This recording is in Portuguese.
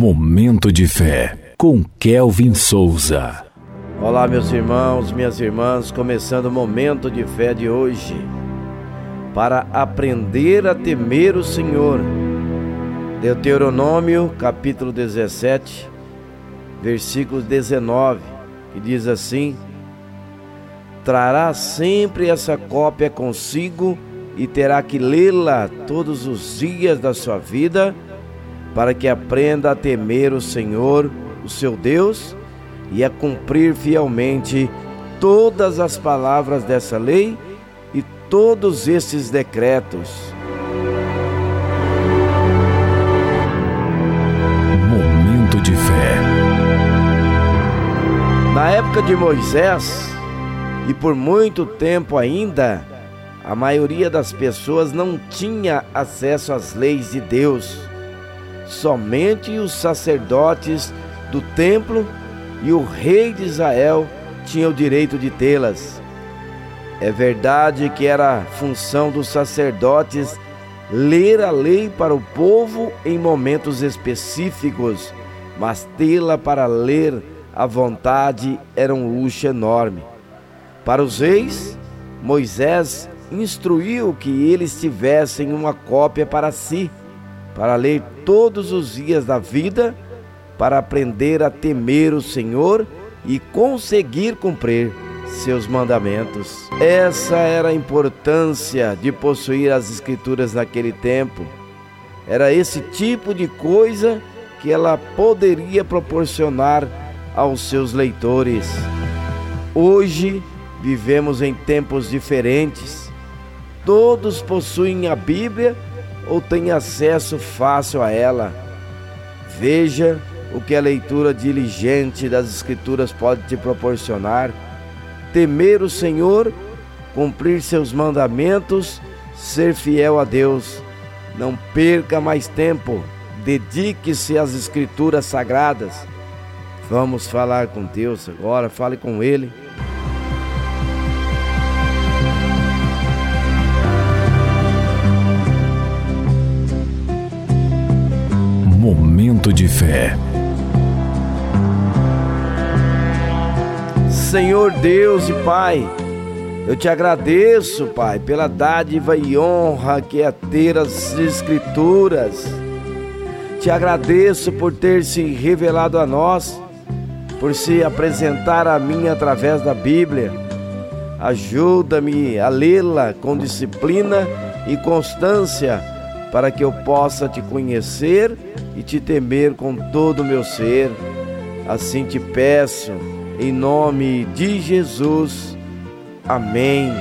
Momento de fé com Kelvin Souza. Olá, meus irmãos, minhas irmãs, começando o momento de fé de hoje. Para aprender a temer o Senhor. Deuteronômio, capítulo 17, versículo 19, que diz assim: Trará sempre essa cópia consigo e terá que lê-la todos os dias da sua vida para que aprenda a temer o Senhor, o seu Deus, e a cumprir fielmente todas as palavras dessa lei e todos esses decretos. Momento de fé. Na época de Moisés, e por muito tempo ainda, a maioria das pessoas não tinha acesso às leis de Deus somente os sacerdotes do templo e o rei de Israel tinham o direito de tê-las. É verdade que era função dos sacerdotes ler a lei para o povo em momentos específicos, mas tê-la para ler à vontade era um luxo enorme. Para os reis, Moisés instruiu que eles tivessem uma cópia para si para ler todos os dias da vida, para aprender a temer o Senhor e conseguir cumprir seus mandamentos. Essa era a importância de possuir as Escrituras naquele tempo. Era esse tipo de coisa que ela poderia proporcionar aos seus leitores. Hoje vivemos em tempos diferentes. Todos possuem a Bíblia ou tem acesso fácil a ela. Veja o que a leitura diligente das Escrituras pode te proporcionar. Temer o Senhor, cumprir seus mandamentos, ser fiel a Deus. Não perca mais tempo, dedique-se às Escrituras sagradas. Vamos falar com Deus agora, fale com Ele. Momento de fé. Senhor Deus e Pai, eu te agradeço, Pai, pela dádiva e honra que é ter as Escrituras. Te agradeço por ter se revelado a nós, por se apresentar a mim através da Bíblia. Ajuda-me a lê-la com disciplina e constância, para que eu possa te conhecer e te temer com todo o meu ser. Assim te peço, em nome de Jesus. Amém.